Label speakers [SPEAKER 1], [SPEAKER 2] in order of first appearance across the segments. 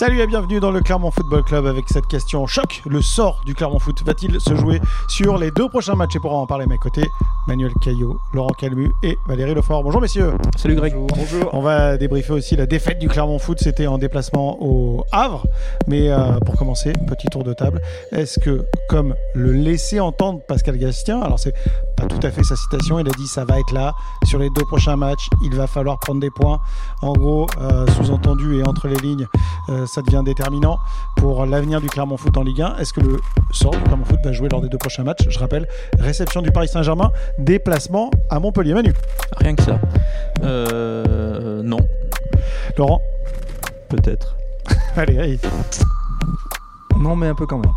[SPEAKER 1] Salut et bienvenue dans le Clermont Football Club avec cette question choc. Le sort du Clermont Foot va-t-il se jouer sur les deux prochains matchs? Et pour en parler à mes côtés, Manuel Caillot, Laurent Calmu et Valérie Lefort. Bonjour messieurs.
[SPEAKER 2] Salut Greg.
[SPEAKER 1] Bonjour. On va débriefer aussi la défaite du Clermont Foot. C'était en déplacement au Havre. Mais euh, pour commencer, petit tour de table. Est-ce que, comme le laissait entendre Pascal Gastien, alors c'est pas tout à fait sa citation, il a dit ça va être là sur les deux prochains matchs, il va falloir prendre des points. En gros, euh, sous-entendu et entre les lignes, euh, ça devient déterminant pour l'avenir du Clermont Foot en Ligue 1. Est-ce que le sort du Clermont Foot va jouer lors des deux prochains matchs? Je rappelle, réception du Paris Saint-Germain, déplacement à Montpellier. Manu
[SPEAKER 2] Rien que ça. Euh, non.
[SPEAKER 1] Laurent
[SPEAKER 3] Peut-être.
[SPEAKER 1] Allez, allez.
[SPEAKER 4] Non, mais un peu quand même.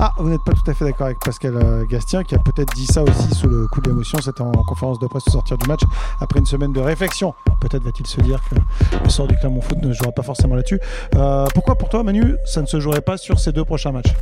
[SPEAKER 1] Ah, vous n'êtes pas tout à fait d'accord avec Pascal euh, Gastien, qui a peut-être dit ça aussi sous le coup de l'émotion. C'était en conférence de presse au sortir du match, après une semaine de réflexion. Peut-être va-t-il se dire que le sort du Clermont Foot ne jouera pas forcément là-dessus. Euh, pourquoi pour toi, Manu, ça ne se jouerait pas sur ces deux prochains matchs?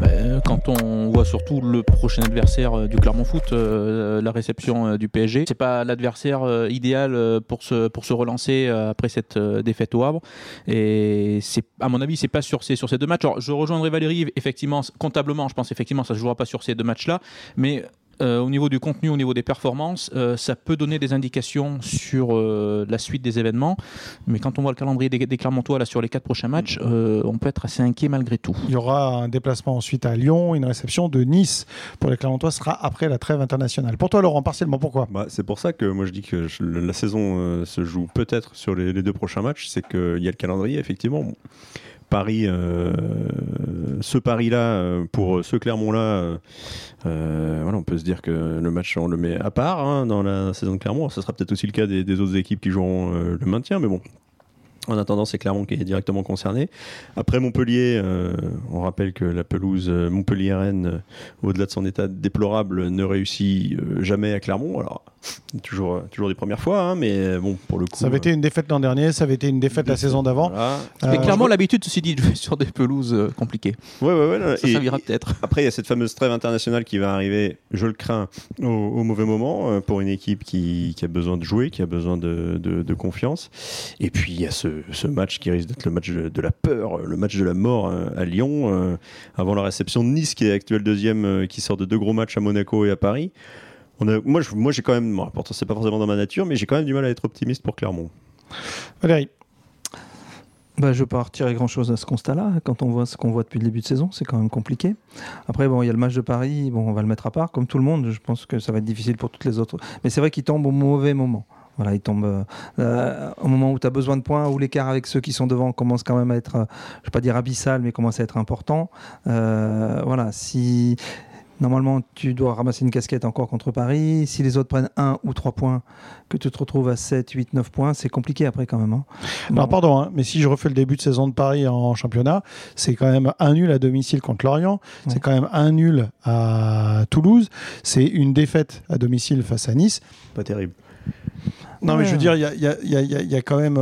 [SPEAKER 2] Ben, Quand on voit surtout le prochain adversaire euh, du Clermont Foot, la réception du PSG, c'est pas l'adversaire idéal pour se, pour se relancer après cette défaite au Havre. Et à mon avis, c'est pas sur ces, sur ces deux matchs. Alors, je rejoindrai Valérie, effectivement, comptablement, je pense effectivement ça se jouera pas sur ces deux matchs-là, mais euh, au niveau du contenu, au niveau des performances, euh, ça peut donner des indications sur euh, la suite des événements. Mais quand on voit le calendrier des, des Clermontois là, sur les quatre prochains matchs, euh, on peut être assez inquiet malgré tout.
[SPEAKER 1] Il y aura un déplacement ensuite à Lyon, une réception de Nice pour les Clermontois sera après la trêve internationale. Pour toi, Laurent, partiellement, pourquoi?
[SPEAKER 3] Bah, c'est pour ça que moi je dis que je- la saison euh, se joue peut-être sur les, les deux prochains matchs. C'est qu'il y a le calendrier, effectivement. Paris, euh, ce Paris-là, euh, pour ce Clermont-là, euh, on peut se dire que le match, on le met à part hein, dans la saison de Clermont. Ce sera peut-être aussi le cas des, autres équipes qui joueront le maintien, mais bon. En attendant, c'est Clermont qui est directement concerné. Après Montpellier, euh, on rappelle que la pelouse euh, Montpellier-Rennes, euh, au-delà de son état déplorable, ne réussit jamais à Clermont. Alors, toujours, toujours des premières fois, hein, mais bon, pour le coup.
[SPEAKER 1] Ça avait été une défaite l'an dernier, ça avait été une défaite la saison d'avant.
[SPEAKER 3] Voilà.
[SPEAKER 1] Euh,
[SPEAKER 2] Mais clairement, l'habitude, ceci dit, de jouer sur des pelouses euh, compliquées.
[SPEAKER 3] Ouais, ouais, ouais. non,
[SPEAKER 2] Ça servira peut-être.
[SPEAKER 3] Après, il y a cette fameuse trêve internationale qui va arriver, je le crains, au, au mauvais moment euh, pour une équipe qui, qui a besoin de jouer, qui a besoin de, de- de confiance. Et puis, il y a ce, ce match qui risque d'être le match de, de la peur, le match de la mort euh, à Lyon, euh, avant la réception de Nice, qui est actuel deuxième, euh, qui sort de deux gros matchs à Monaco et à Paris. On a, moi, je- moi, j'ai quand même, bon, pourtant, c'est pas forcément dans ma nature, mais j'ai quand même du mal à être optimiste pour Clermont.
[SPEAKER 1] Valérie,
[SPEAKER 4] Bah, je ne veux pas retirer grand-chose à ce constat-là. Quand on voit ce qu'on voit depuis le début de saison, c'est quand même compliqué. Après, bon, il y a le match de Paris. Bon, on va le mettre à part, comme tout le monde. Je pense que ça va être difficile pour toutes les autres. Mais c'est vrai qu'il tombe au mauvais moment. Voilà, il tombe euh, euh, au moment où tu as besoin de points, où l'écart avec ceux qui sont devant commence quand même à être, euh, je ne vais pas dire abyssal, mais commence à être important. Euh, voilà, si normalement tu dois ramasser une casquette encore contre Paris, si les autres prennent 1 ou 3 points, que tu te retrouves à 7, 8, 9 points, c'est compliqué après quand même. hein.
[SPEAKER 1] Alors
[SPEAKER 4] Bon.
[SPEAKER 1] pardon, hein, mais si je refais le début de saison de Paris en championnat, c'est quand même un nul à domicile contre Lorient, c'est quand même un nul à Toulouse, c'est une défaite à domicile face à Nice.
[SPEAKER 3] Pas terrible.
[SPEAKER 1] Non mais je veux dire, il y a, y a- y a- y a- il y a quand même...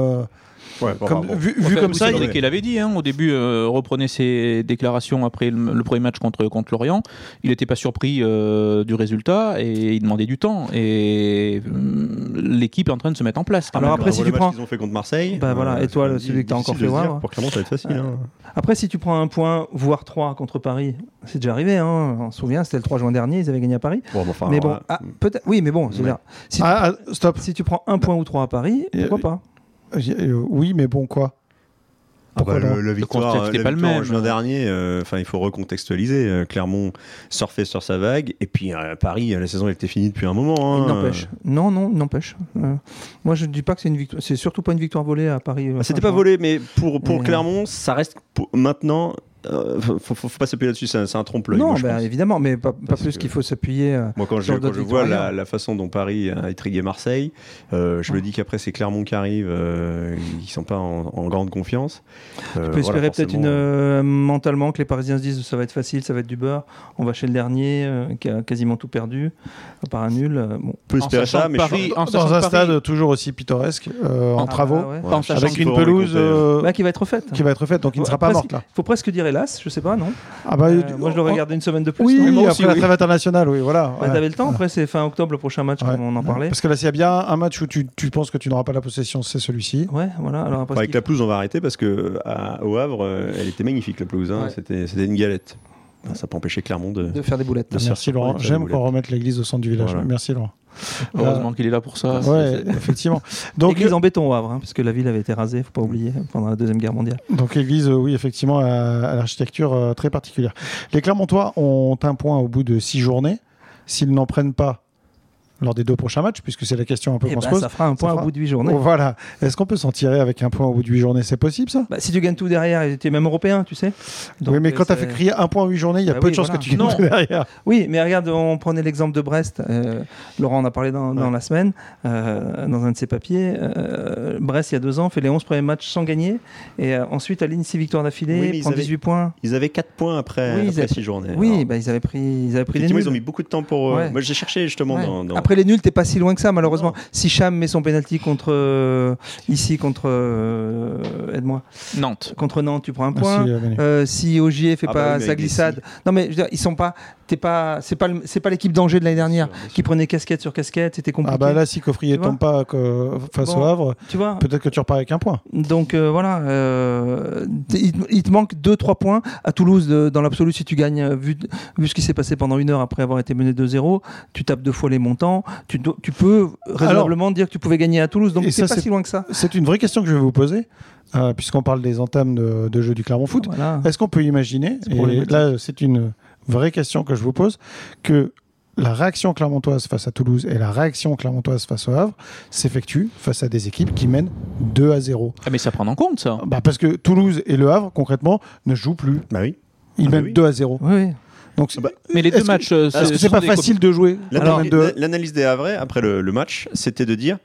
[SPEAKER 1] euh,
[SPEAKER 3] Ouais,
[SPEAKER 1] comme- vu vu
[SPEAKER 2] Enfin,
[SPEAKER 1] comme ça... il-
[SPEAKER 2] qu'il avait dit hein, au début, euh, reprenait ses déclarations après le, le premier match contre, contre Lorient. Il n'était pas surpris euh, du résultat et il demandait du temps. Et hum, l'équipe est en train de se mettre en place. quand
[SPEAKER 4] Alors
[SPEAKER 2] même.
[SPEAKER 4] après, si tu prends-
[SPEAKER 3] qu'ils ont fait contre Marseille.
[SPEAKER 4] Bah voilà, et toi,
[SPEAKER 3] c'est
[SPEAKER 4] le- celui que t'as encore
[SPEAKER 3] difficile
[SPEAKER 4] fait voir.
[SPEAKER 3] Pour Clermont, ça va être facile. hein.
[SPEAKER 4] Après, si tu prends un point, voire trois contre Paris, c'est déjà arrivé. Hein. On se souvient, c'était le 3 juin dernier, ils avaient gagné à Paris.
[SPEAKER 3] Bon, mais enfin,
[SPEAKER 4] mais bon, ah, peut-être. Oui, mais bon,
[SPEAKER 3] Ouais.
[SPEAKER 4] si,
[SPEAKER 1] Ah, ah, stop.
[SPEAKER 4] si tu prends un point ou trois à Paris, pourquoi pas?
[SPEAKER 1] Euh, Oui, mais bon quoi
[SPEAKER 3] Ah bah,
[SPEAKER 1] Pourquoi
[SPEAKER 3] le, la victoire,
[SPEAKER 2] contexte
[SPEAKER 3] la
[SPEAKER 2] est pas le
[SPEAKER 3] victoire en
[SPEAKER 2] même.
[SPEAKER 3] juin dernier, euh, enfin il faut recontextualiser. euh, Clermont surfait sur sa vague, et puis euh, Paris, euh, la saison elle était finie depuis un moment.
[SPEAKER 4] Il
[SPEAKER 3] hein.
[SPEAKER 4] n'empêche. Non, non, il n'empêche. Euh, moi, je ne dis pas que c'est une victoire. C'est surtout pas une victoire volée à Paris. euh,
[SPEAKER 3] Ah, C'était pas volé, mais pour, pour
[SPEAKER 4] Mais-
[SPEAKER 3] Clermont, ça reste maintenant. Euh, faut, faut, faut pas s'appuyer là-dessus, c'est un, un trompe-l'œil.
[SPEAKER 4] Non,
[SPEAKER 3] moi,
[SPEAKER 4] bah,
[SPEAKER 3] pense.
[SPEAKER 4] évidemment, mais pas, plus qu'il faut s'appuyer. euh,
[SPEAKER 3] Moi, quand je, quand vois la, façon dont Paris a étrigué Marseille, euh, je me dis qu'après, c'est Clermont qui arrive, euh, ils sont pas en, en grande confiance. Euh,
[SPEAKER 4] Tu peux
[SPEAKER 3] voilà,
[SPEAKER 4] espérer peut-être une euh, mentalement que les Parisiens se disent ça va être facile, ça va être du beurre. On va chez le dernier euh, qui a quasiment tout perdu, à part un nul. euh, bon.
[SPEAKER 3] On peut
[SPEAKER 2] En
[SPEAKER 3] espérer ça, mais je-
[SPEAKER 2] Paris- en
[SPEAKER 1] Dans
[SPEAKER 2] sachant
[SPEAKER 1] un
[SPEAKER 2] Paris-
[SPEAKER 1] stade toujours aussi pittoresque, euh, en
[SPEAKER 2] Ah,
[SPEAKER 1] travaux,
[SPEAKER 4] Ah
[SPEAKER 2] sachant
[SPEAKER 1] avec une pelouse euh,
[SPEAKER 4] Bah, qui va être faite.
[SPEAKER 1] qui va être faite, donc il ne sera pas morte là.
[SPEAKER 4] faut presque dire, je sais pas, non
[SPEAKER 1] Ah bah,
[SPEAKER 4] Euh, Moi, je le
[SPEAKER 1] oh,
[SPEAKER 4] regarde une semaine de plus.
[SPEAKER 1] Oui,
[SPEAKER 4] non
[SPEAKER 1] après
[SPEAKER 2] aussi,
[SPEAKER 1] la
[SPEAKER 2] oui.
[SPEAKER 1] trêve internationale, oui, voilà.
[SPEAKER 4] Bah,
[SPEAKER 1] ouais.
[SPEAKER 4] T'avais le temps, après c'est fin octobre le prochain match,
[SPEAKER 1] Ouais.
[SPEAKER 4] comme on en parlait.
[SPEAKER 1] Parce que là, s'il y a bien un match où tu, tu penses que tu n'auras pas la possession, c'est celui-ci.
[SPEAKER 4] Ouais, voilà. Alors après,
[SPEAKER 3] Avec la pelouse, on va arrêter parce que à- au Havre, euh, elle était magnifique la pelouse. hein.
[SPEAKER 4] Ouais.
[SPEAKER 3] C'était, c'était une galette. Ça peut empêcher Clermont de.
[SPEAKER 4] de faire des boulettes.
[SPEAKER 3] de
[SPEAKER 1] Merci Laurent. J'aime qu'on remette l'église au centre du village.
[SPEAKER 3] Voilà.
[SPEAKER 1] Merci Laurent.
[SPEAKER 2] Heureusement qu'il est là pour ça.
[SPEAKER 1] Ouais, effectivement. Donc,
[SPEAKER 4] Église en béton au Havre, hein, parce que la ville avait été rasée, faut pas oublier, pendant la deuxième guerre mondiale.
[SPEAKER 1] donc église, euh, oui, effectivement, à, à l'architecture euh, très particulière. Les Clermontois ont un point au bout de six journées. S'ils n'en prennent pas lors des deux prochains matchs, puisque c'est la question un peu
[SPEAKER 4] Et
[SPEAKER 1] qu'on
[SPEAKER 4] ben,
[SPEAKER 1] se pose.
[SPEAKER 4] ça fera un point
[SPEAKER 1] fera-
[SPEAKER 4] au bout de huit journées.
[SPEAKER 1] Oh, voilà. Est-ce qu'on peut s'en tirer avec un point au bout de huit journées? C'est possible ça?
[SPEAKER 4] Bah, si tu gagnes tout derrière, et tu es même européen, tu sais. Donc,
[SPEAKER 1] Oui, mais quand
[SPEAKER 4] euh,
[SPEAKER 1] tu as fait crier un point en huit journées, il y a
[SPEAKER 4] Bah
[SPEAKER 1] peu
[SPEAKER 4] oui,
[SPEAKER 1] de chances
[SPEAKER 4] voilà.
[SPEAKER 1] que tu gagnes
[SPEAKER 2] Non.
[SPEAKER 1] tout derrière.
[SPEAKER 4] Oui, mais regarde, on prenait l'exemple de Brest. euh, Laurent en a parlé dans, la semaine, euh, dans un de ses papiers. Euh, Brest, il y a deux ans, fait les 11 premiers matchs sans gagner. Et euh, ensuite, aligne 6 victoires d'affilée,
[SPEAKER 3] Oui,
[SPEAKER 4] prend
[SPEAKER 3] avaient-
[SPEAKER 4] 18 points.
[SPEAKER 3] Ils avaient 4 points après,
[SPEAKER 4] Oui, ils
[SPEAKER 3] après
[SPEAKER 4] avaient-
[SPEAKER 3] 6 journées.
[SPEAKER 4] Oui,
[SPEAKER 3] Alors,
[SPEAKER 4] bah, ils avaient pris, ils avaient pris les
[SPEAKER 3] ils ont mis beaucoup de temps pour. Moi, j'ai cherché justement dans.
[SPEAKER 4] Après les nuls, t'es pas si loin que ça, malheureusement. Si Cham met son penalty contre euh, ici contre euh, aide-moi
[SPEAKER 2] Nantes.
[SPEAKER 4] contre Nantes, tu prends un point.
[SPEAKER 1] Merci, euh,
[SPEAKER 4] si Ogier fait
[SPEAKER 3] Ah bah
[SPEAKER 4] pas
[SPEAKER 3] oui, mais
[SPEAKER 4] sa glissade, non mais je veux dire, ils sont pas, t'es pas, c'est pas, c'est pas l'équipe d'Angers de l'année dernière
[SPEAKER 3] sûr,
[SPEAKER 4] qui prenait casquette sur casquette, c'était compliqué.
[SPEAKER 1] Ah bah là, si Coffrier tombe pas que- face
[SPEAKER 4] Bon.
[SPEAKER 1] au Havre,
[SPEAKER 4] tu vois.
[SPEAKER 1] peut-être que tu repars avec un point.
[SPEAKER 4] Donc euh, voilà, euh, il, te- il te manque 2-3 points à Toulouse de- dans l'absolu si tu gagnes, vu, vu ce qui s'est passé pendant une heure après avoir été mené 2-0, tu tapes deux fois les montants, tu, do- tu peux raisonnablement dire que tu pouvais gagner à Toulouse, donc c'est
[SPEAKER 1] ça,
[SPEAKER 4] pas
[SPEAKER 1] c'est-
[SPEAKER 4] si loin que ça.
[SPEAKER 1] C'est une vraie question que je vais vous poser, euh, puisqu'on parle des entames de, de jeu du Clermont Foot.
[SPEAKER 4] Voilà.
[SPEAKER 1] Est-ce qu'on peut imaginer,
[SPEAKER 4] C'est
[SPEAKER 1] et là c'est une vraie question que je vous pose, que la réaction clermontoise face à Toulouse et la réaction clermontoise face au Havre s'effectuent face à des équipes qui mènent 2 à 0
[SPEAKER 2] Ah, mais ça prend en compte ça.
[SPEAKER 1] bah Parce que Toulouse et le Havre, concrètement, ne jouent plus.
[SPEAKER 3] Bah oui.
[SPEAKER 1] Ils
[SPEAKER 3] Ah bah
[SPEAKER 1] mènent
[SPEAKER 3] oui.
[SPEAKER 1] 2 à 0.
[SPEAKER 4] Oui, oui.
[SPEAKER 1] Donc, c'est-
[SPEAKER 3] bah,
[SPEAKER 2] Mais les deux matchs. euh,
[SPEAKER 1] que c'est pas facile de jouer
[SPEAKER 3] L'analyse-
[SPEAKER 1] de-
[SPEAKER 3] des Havrais après le, le match, c'était de dire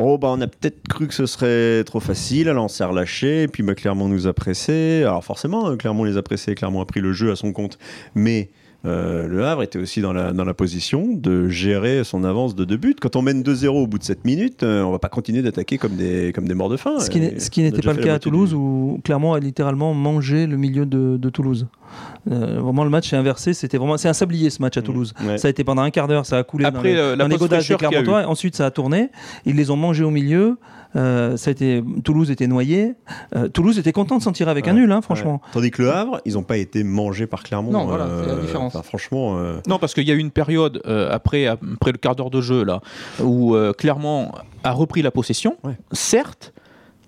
[SPEAKER 3] Oh, bah, on a peut-être cru que ce serait trop facile, alors on s'est relâché, et puis bah, Clermont nous a pressés. Alors, forcément, hein, Clermont les a pressés, Clermont a pris le jeu à son compte. Mais euh, le Havre était aussi dans la, dans la position de gérer son avance de deux buts. Quand on mène 2-0 au bout de 7 minutes, euh, on va pas continuer d'attaquer comme des, comme des morts de faim.
[SPEAKER 4] Ce qui n'était pas le cas à Toulouse
[SPEAKER 3] du-
[SPEAKER 4] où Clermont a littéralement mangé le milieu de, de Toulouse. Euh, vraiment le match est inversé, c'était vraiment c'est un sablier ce match à Toulouse.
[SPEAKER 3] Ouais.
[SPEAKER 4] Ça a été pendant un quart d'heure, ça a coulé
[SPEAKER 2] Après,
[SPEAKER 4] dans,
[SPEAKER 2] euh,
[SPEAKER 4] les,
[SPEAKER 2] la
[SPEAKER 4] dans les
[SPEAKER 2] pause
[SPEAKER 4] godages des Clermontois. Ensuite ça a tourné, ils les ont mangés au milieu. Euh, ça a été Toulouse était noyé. Euh, Toulouse était content de s'en tirer avec un nul, hein, franchement.
[SPEAKER 3] Ouais. Tandis que le Havre, ils n'ont pas été mangés par Clermont.
[SPEAKER 4] Non, voilà, c'est la
[SPEAKER 3] euh,
[SPEAKER 4] différence.
[SPEAKER 3] enfin, franchement, euh,
[SPEAKER 2] Non, parce qu'il y a eu une période euh, après, après le quart d'heure de jeu là, où euh, Clermont a repris la possession,
[SPEAKER 3] Ouais.
[SPEAKER 2] certes,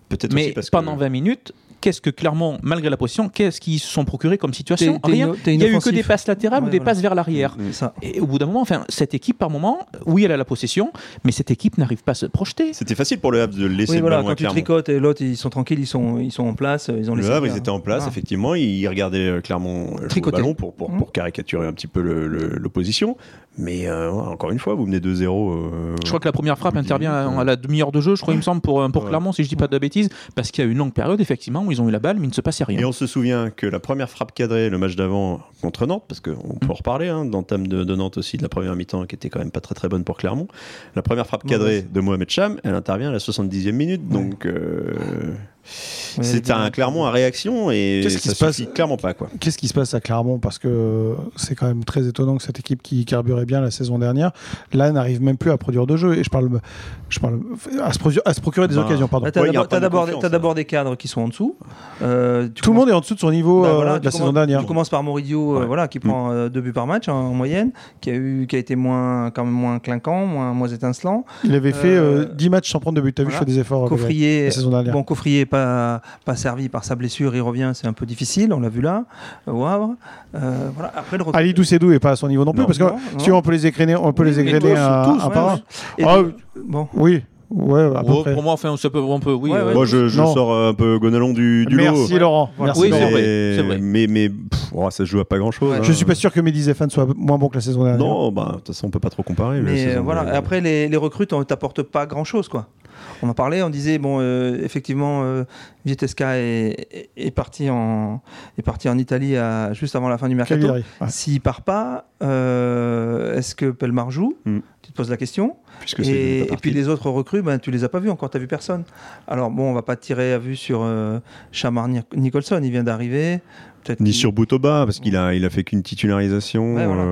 [SPEAKER 3] peut-être aussi
[SPEAKER 2] mais
[SPEAKER 3] parce que.
[SPEAKER 2] pendant 20 minutes, qu'est-ce que Clermont, malgré la possession, qu'est-ce qu'ils se sont procurés comme situation
[SPEAKER 4] T'es- t'es
[SPEAKER 2] Rien.
[SPEAKER 4] t'es
[SPEAKER 2] Il y a eu que des passes latérales ou des
[SPEAKER 4] voilà.
[SPEAKER 2] passes vers l'arrière.
[SPEAKER 3] Mm.
[SPEAKER 4] Ça.
[SPEAKER 2] Et au bout d'un moment, enfin, cette équipe, par moment, oui, elle a la possession, mais cette équipe n'arrive pas à se projeter.
[SPEAKER 3] C'était facile pour le Havre de laisser
[SPEAKER 4] Oui,
[SPEAKER 3] le
[SPEAKER 4] voilà,
[SPEAKER 3] ballon à
[SPEAKER 4] quand tu tricotes et l'autre ils sont tranquilles, ils sont, ils sont en place, ils ont
[SPEAKER 3] Le Havre, ils étaient en place, effectivement. Ils regardaient euh, jouer au
[SPEAKER 4] Tricoter.
[SPEAKER 3] ballon pour, pour, pour caricaturer un petit peu le- le- l'opposition. Mais euh, encore une fois, vous menez 2-0. euh,
[SPEAKER 2] Je crois que la première frappe intervient à, la demi-heure de jeu, je crois, il me semble, pour, pour
[SPEAKER 3] Ouais.
[SPEAKER 2] Clermont, si je dis pas de bêtises, parce qu'il y a eu une longue période, effectivement, où ils ont eu la balle, mais il ne se passait rien.
[SPEAKER 3] Et on se souvient que la première frappe cadrée, le match d'avant contre Nantes, parce qu'on
[SPEAKER 4] Mm.
[SPEAKER 3] peut en reparler, hein, d'entame de, de Nantes aussi, de la première mi-temps, qui était quand même pas très très bonne pour Clermont. La première frappe cadrée de Mohamed Cham, elle intervient à la 70e minute, donc euh, c'est un Clermont à réaction et
[SPEAKER 1] Qu'est-ce qui
[SPEAKER 3] ça
[SPEAKER 1] se passe
[SPEAKER 3] clairement pas quoi.
[SPEAKER 1] Qu'est-ce qui se passe à Clermont? Parce que c'est quand même très étonnant que cette équipe qui carburait bien la saison dernière, là, n'arrive même plus à produire de jeu. Et je parle, je parle à, se procurer, à se procurer des
[SPEAKER 3] Ben,
[SPEAKER 1] occasions. Pardon.
[SPEAKER 4] Bah, t'as
[SPEAKER 3] un
[SPEAKER 4] d'abord-
[SPEAKER 3] de
[SPEAKER 4] des cadres qui sont en dessous. Euh, tu
[SPEAKER 1] Tout le monde est en dessous de son niveau
[SPEAKER 4] Bah,
[SPEAKER 1] euh,
[SPEAKER 4] voilà,
[SPEAKER 1] de la saison dernière.
[SPEAKER 4] Tu commences par Moridio, euh, voilà, qui
[SPEAKER 3] Mm.
[SPEAKER 4] prend euh, deux buts par match en, en moyenne, qui a eu, qui a été moins, quand même moins clinquant, moins, moins étincelant.
[SPEAKER 1] Il avait fait
[SPEAKER 4] Euh,
[SPEAKER 1] euh, 10 matchs sans prendre de but. T'as vu, je
[SPEAKER 4] voilà.
[SPEAKER 1] fais des efforts.
[SPEAKER 4] Coffrier,
[SPEAKER 1] la saison dernière.
[SPEAKER 4] bon, Coffrier pas pas servi par sa blessure, il revient, c'est un peu difficile, on l'a vu là, au Havre. Euh, voilà. Après le
[SPEAKER 1] Ali Doucedou est pas à son niveau non plus,
[SPEAKER 3] Non.
[SPEAKER 1] parce que
[SPEAKER 4] Non,
[SPEAKER 1] si
[SPEAKER 4] non.
[SPEAKER 1] on peut les égrener, on peut
[SPEAKER 4] Oui,
[SPEAKER 1] les
[SPEAKER 4] mais
[SPEAKER 1] égrener
[SPEAKER 4] tous,
[SPEAKER 1] un,
[SPEAKER 4] tous,
[SPEAKER 1] un
[SPEAKER 4] ouais,
[SPEAKER 1] par un.
[SPEAKER 4] ouais. Et
[SPEAKER 1] Ah,
[SPEAKER 4] bon.
[SPEAKER 1] Oui, ouais, à peu
[SPEAKER 2] Oh,
[SPEAKER 1] près.
[SPEAKER 2] pour moi, enfin, ça peut, on peut, oui.
[SPEAKER 4] Ouais,
[SPEAKER 2] euh,
[SPEAKER 4] ouais.
[SPEAKER 3] Moi je, sors un peu Gonalon du, du lot.
[SPEAKER 1] Merci Laurent.
[SPEAKER 4] Voilà.
[SPEAKER 1] Merci
[SPEAKER 2] Oui,
[SPEAKER 1] Laurent.
[SPEAKER 2] c'est vrai,
[SPEAKER 3] Mais-
[SPEAKER 2] c'est vrai.
[SPEAKER 3] Mais, mais pff, oh, ça se joue à pas grand chose.
[SPEAKER 4] Ouais.
[SPEAKER 1] Je suis pas sûr que Mehdi Zefan soit moins bon que la saison dernière.
[SPEAKER 3] Non, bah, de toute façon, on peut pas trop comparer.
[SPEAKER 4] Mais euh, voilà, après les, les recrues on t'apportent pas grand chose quoi. On en parlait, on disait bon euh, effectivement euh, Vietesca est, est- est parti en est parti en Italie à- juste avant la fin du mercato.
[SPEAKER 1] Cagliari. Ouais.
[SPEAKER 4] S'il part pas, euh, est-ce que Pelmar joue?
[SPEAKER 3] Mm.
[SPEAKER 4] Tu te poses la question.
[SPEAKER 3] Puisque
[SPEAKER 4] Et, puis les autres recrues, ben, tu les as pas vus encore, tu n'as vu personne. Alors bon, on va pas tirer à vue sur euh, Shamar Nic- Nicholson, il vient d'arriver.
[SPEAKER 3] Ni sur Boutoba, parce qu'il a, il a fait qu'une titularisation.
[SPEAKER 4] Ouais, voilà,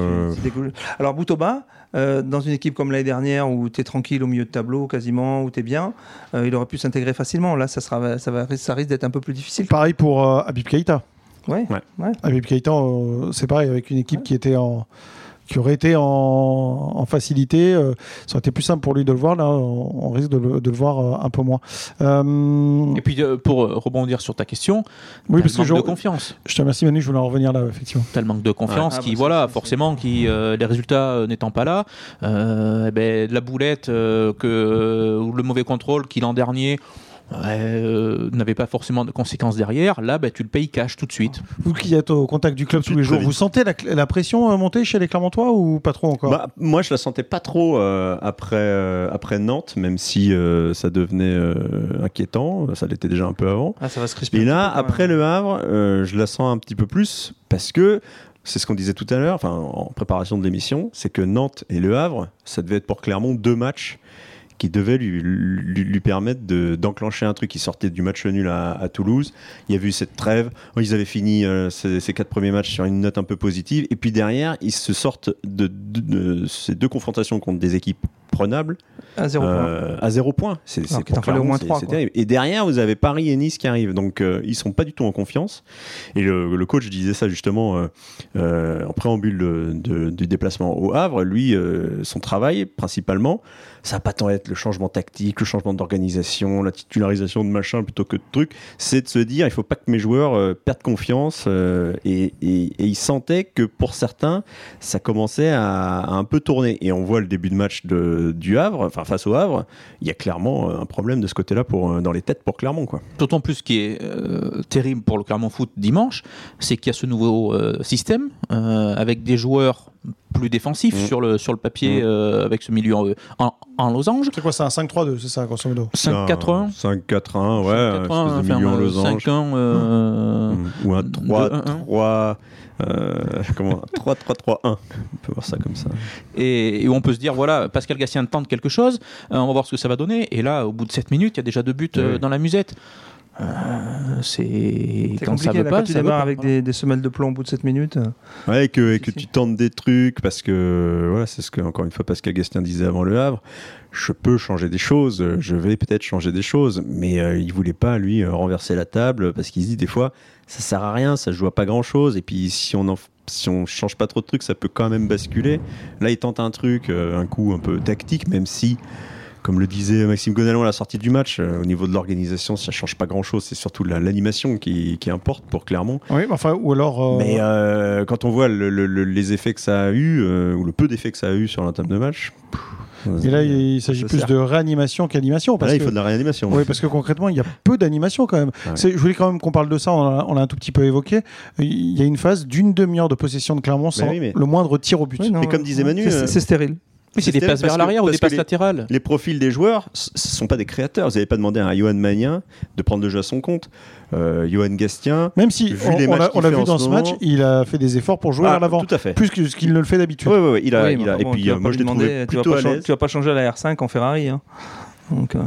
[SPEAKER 4] tu-
[SPEAKER 3] euh,
[SPEAKER 4] Alors Boutoba, euh, dans une équipe comme l'année dernière où tu es tranquille au milieu de tableau quasiment, où tu es bien, euh, il aurait pu s'intégrer facilement. Là, ça, sera, ça, va, ça risque d'être un peu plus difficile.
[SPEAKER 1] Pareil pour euh, Habib Keïta.
[SPEAKER 4] Ouais.
[SPEAKER 3] Ouais.
[SPEAKER 4] ouais.
[SPEAKER 1] Habib Keïta, euh, c'est pareil, avec une équipe qui était en qui aurait été en, en facilité, euh, ça aurait été plus simple pour lui de le voir. Là, on, on risque de le, de le voir euh, un peu moins. Euh,
[SPEAKER 2] Et puis euh, pour rebondir sur ta question,
[SPEAKER 1] oui, parce
[SPEAKER 2] le
[SPEAKER 1] que
[SPEAKER 2] manque
[SPEAKER 1] je,
[SPEAKER 2] de confiance.
[SPEAKER 1] je te remercie Manu, je voulais en revenir là, effectivement.
[SPEAKER 2] T'as le manque de confiance
[SPEAKER 4] Ouais. Ah,
[SPEAKER 2] qui,
[SPEAKER 4] bah,
[SPEAKER 2] voilà, forcément, qui, euh, les résultats n'étant pas là, euh, eh ben, la boulette, euh, que, ou le mauvais contrôle qui l'an dernier euh, n'avait pas forcément de conséquences derrière, là, ben, tu le payes cash tout de suite.
[SPEAKER 1] Vous qui êtes au contact du club tous les jours, vous sentez la, la pression euh, monter chez les Clermontois ou pas trop encore?
[SPEAKER 3] Bah, moi, je la sentais pas trop euh, après, euh, après Nantes, même si euh, ça devenait euh, inquiétant. Ça l'était déjà un peu avant.
[SPEAKER 4] Ah, ça va se crisper.
[SPEAKER 3] Et là,
[SPEAKER 4] peu,
[SPEAKER 3] après le Havre, euh, je la sens un petit peu plus parce que c'est ce qu'on disait tout à l'heure, enfin en préparation de l'émission, c'est que Nantes et le Havre, ça devait être pour Clermont deux matchs qui devaient lui, permettre de- d'enclencher un truc qui sortait du match nul à, Toulouse. Il y a eu cette trêve. Ils avaient fini euh, ces, quatre premiers matchs sur une note un peu positive. Et puis derrière, ils se sortent de ces deux confrontations contre des équipes prenables
[SPEAKER 4] À zéro point.
[SPEAKER 3] euh, à zéro point. C'est
[SPEAKER 4] au moins trois.
[SPEAKER 3] Et derrière, vous avez Paris et Nice qui arrivent. Donc, euh, ils sont pas du tout en confiance. Et le, le coach disait ça justement euh, euh, en préambule de- de- du déplacement au Havre. Lui, euh, son travail principalement, ça va pas tant être le changement tactique, le changement d'organisation, la titularisation de machin plutôt que de trucs. C'est de se dire, il faut pas que mes joueurs perdent confiance. et, et, et il sentait que pour certains, ça commençait à, à un peu tourner. Et on voit le début de match de, du Havre, enfin face au Havre, il y a clairement euh, un problème de ce côté-là pour, euh, dans les têtes pour Clermont. Quoi.
[SPEAKER 2] D'autant plus ce qui est euh, terrible pour le Clermont Foot dimanche, c'est qu'il y a ce nouveau système avec des joueurs plus défensifs
[SPEAKER 3] Mm.
[SPEAKER 2] sur, le, sur le papier
[SPEAKER 3] Mm.
[SPEAKER 2] euh, avec ce milieu en, en, en losange.
[SPEAKER 1] C'est quoi, c'est un 5-3-2, c'est ça, grosso modo?
[SPEAKER 2] 5-4-1.
[SPEAKER 3] 5-4-1, ouais, un
[SPEAKER 2] 5-4-1,
[SPEAKER 3] espèce de
[SPEAKER 2] enfin,
[SPEAKER 3] milieu en
[SPEAKER 2] euh,
[SPEAKER 3] losange.
[SPEAKER 2] 5-1, euh,
[SPEAKER 3] Mm. Ou un
[SPEAKER 2] 2-1-1.
[SPEAKER 3] 3-3. Euh, comment? 3-3-3-1. On peut voir ça comme ça.
[SPEAKER 2] et, et où on peut se dire voilà Pascal Gassien tente quelque chose euh, on va voir ce que ça va donner et là au bout de 7 minutes il y a déjà deux buts euh,
[SPEAKER 3] Oui.
[SPEAKER 2] dans la musette Euh, c'est quand ça
[SPEAKER 4] compliqué
[SPEAKER 2] veut
[SPEAKER 4] là,
[SPEAKER 2] pas
[SPEAKER 4] quand tu
[SPEAKER 2] ça veut
[SPEAKER 4] démarres
[SPEAKER 2] pas.
[SPEAKER 4] avec des, des semelles de plomb au bout de 7 minutes.
[SPEAKER 3] Ouais, et que, et tu tentes des trucs, parce que voilà, c'est ce que, encore une fois, Pascal Gastien disait avant le Havre. Je peux changer des choses, je vais peut-être changer des choses, mais euh, il voulait pas, lui, euh, renverser la table, parce qu'il se dit des fois, ça sert à rien, ça joue à pas grand-chose, et puis si on en f- si on change pas trop de trucs, ça peut quand même basculer. Là, il tente un truc, euh, un coup un peu tactique, même si, comme le disait Maxime Gonalon à la sortie du match, euh, au niveau de l'organisation, ça change pas grand-chose. C'est surtout la- l'animation qui, qui importe pour Clermont.
[SPEAKER 1] Oui, mais enfin, ou alors. euh,
[SPEAKER 3] Mais euh, quand on voit le- le- le- les effets que ça a eu, euh, ou le peu d'effets que ça a eu sur l'entame de match. pff,
[SPEAKER 1] et là, il, il s'agit plus
[SPEAKER 3] sert.
[SPEAKER 1] de réanimation qu'animation.
[SPEAKER 3] Là, il
[SPEAKER 1] que...
[SPEAKER 3] faut de la réanimation.
[SPEAKER 1] Oui, parce que concrètement, il y a peu d'animation quand même.
[SPEAKER 3] Ouais.
[SPEAKER 1] Je voulais quand même qu'on parle de ça, on l'a l'a un tout petit peu évoqué. Il y a une phase d'une demi-heure de possession de Clermont sans
[SPEAKER 3] oui, mais-
[SPEAKER 1] le moindre tir au but.
[SPEAKER 4] oui, non,
[SPEAKER 3] Et comme disait Manu,
[SPEAKER 4] c'est-
[SPEAKER 3] euh,
[SPEAKER 4] c'est stérile.
[SPEAKER 2] Oui, c'est des passes vers l'arrière ou des passes
[SPEAKER 3] les-
[SPEAKER 2] latérales
[SPEAKER 3] Les profils des joueurs, ce ne sont pas des créateurs. Vous n'avez pas demandé à Johan Magnin de prendre le jeu à son compte. Euh, Johan Gastien.
[SPEAKER 1] Même si,
[SPEAKER 3] Vu
[SPEAKER 1] on,
[SPEAKER 3] les
[SPEAKER 1] on
[SPEAKER 3] matchs
[SPEAKER 1] l'a vu dans
[SPEAKER 3] ce
[SPEAKER 1] ce match,
[SPEAKER 3] moment-
[SPEAKER 1] il a fait des efforts pour jouer
[SPEAKER 3] Ah,
[SPEAKER 1] vers l'avant.
[SPEAKER 3] Tout à fait.
[SPEAKER 1] Plus que ce qu'il ne le fait d'habitude.
[SPEAKER 3] Ouais, ouais, ouais, il a,
[SPEAKER 4] Oui,
[SPEAKER 3] il
[SPEAKER 4] mais
[SPEAKER 3] a-
[SPEAKER 4] enfin
[SPEAKER 3] et puis euh, moi je l'ai trouvé
[SPEAKER 4] tu vas
[SPEAKER 3] plutôt
[SPEAKER 4] pas
[SPEAKER 3] à
[SPEAKER 4] chan-
[SPEAKER 3] l'aise.
[SPEAKER 4] Tu vas pas changer la R5 en Ferrari. hein. Donc, euh,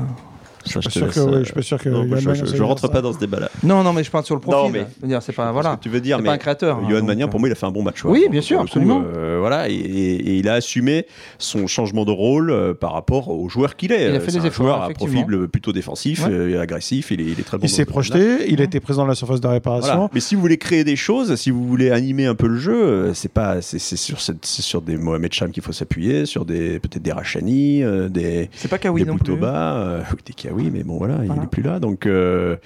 [SPEAKER 3] Ça,
[SPEAKER 1] Je
[SPEAKER 3] je te laisse,
[SPEAKER 1] que-
[SPEAKER 3] euh,
[SPEAKER 1] ouais, je suis pas sûr que
[SPEAKER 3] non, je- rentre
[SPEAKER 1] ça.
[SPEAKER 3] pas dans ce débat-là.
[SPEAKER 4] Non, non, mais je parle sur le profil.
[SPEAKER 3] Non, mais-
[SPEAKER 4] Je veux dire, c'est pas
[SPEAKER 3] Ce
[SPEAKER 4] voilà.
[SPEAKER 3] que tu veux dire,
[SPEAKER 4] C'est
[SPEAKER 3] mais
[SPEAKER 4] pas un créateur. hein,
[SPEAKER 3] Johan Magnin,
[SPEAKER 4] euh,
[SPEAKER 3] pour moi, il a fait un bon match.
[SPEAKER 4] Oui,
[SPEAKER 3] ouais.
[SPEAKER 4] bien sûr,
[SPEAKER 3] coup,
[SPEAKER 4] absolument.
[SPEAKER 3] euh, voilà, et, et- et il a assumé son changement de rôle euh, par rapport au joueur qu'il est.
[SPEAKER 4] Il a
[SPEAKER 3] Euh,
[SPEAKER 4] fait
[SPEAKER 3] c'est
[SPEAKER 4] des
[SPEAKER 3] un
[SPEAKER 4] efforts,
[SPEAKER 3] joueur à profil plutôt défensif
[SPEAKER 4] Ouais.
[SPEAKER 3] euh, et agressif. Il est, il est très bon.
[SPEAKER 1] Il s'est
[SPEAKER 3] ce
[SPEAKER 1] projeté, il a été présent dans la surface de réparation.
[SPEAKER 3] Voilà. Mais si vous voulez créer des choses, si vous voulez animer un peu le jeu, euh, c'est pas, c'est c'est sur, cette- c'est sur des Mohamed Cham qu'il faut s'appuyer, sur des peut-être des Rachani, euh, des,
[SPEAKER 4] C'est pas Kawi
[SPEAKER 3] des
[SPEAKER 4] non plus.
[SPEAKER 3] Boutoba, euh, oui, mais bon voilà, il n'est plus là. Donc euh,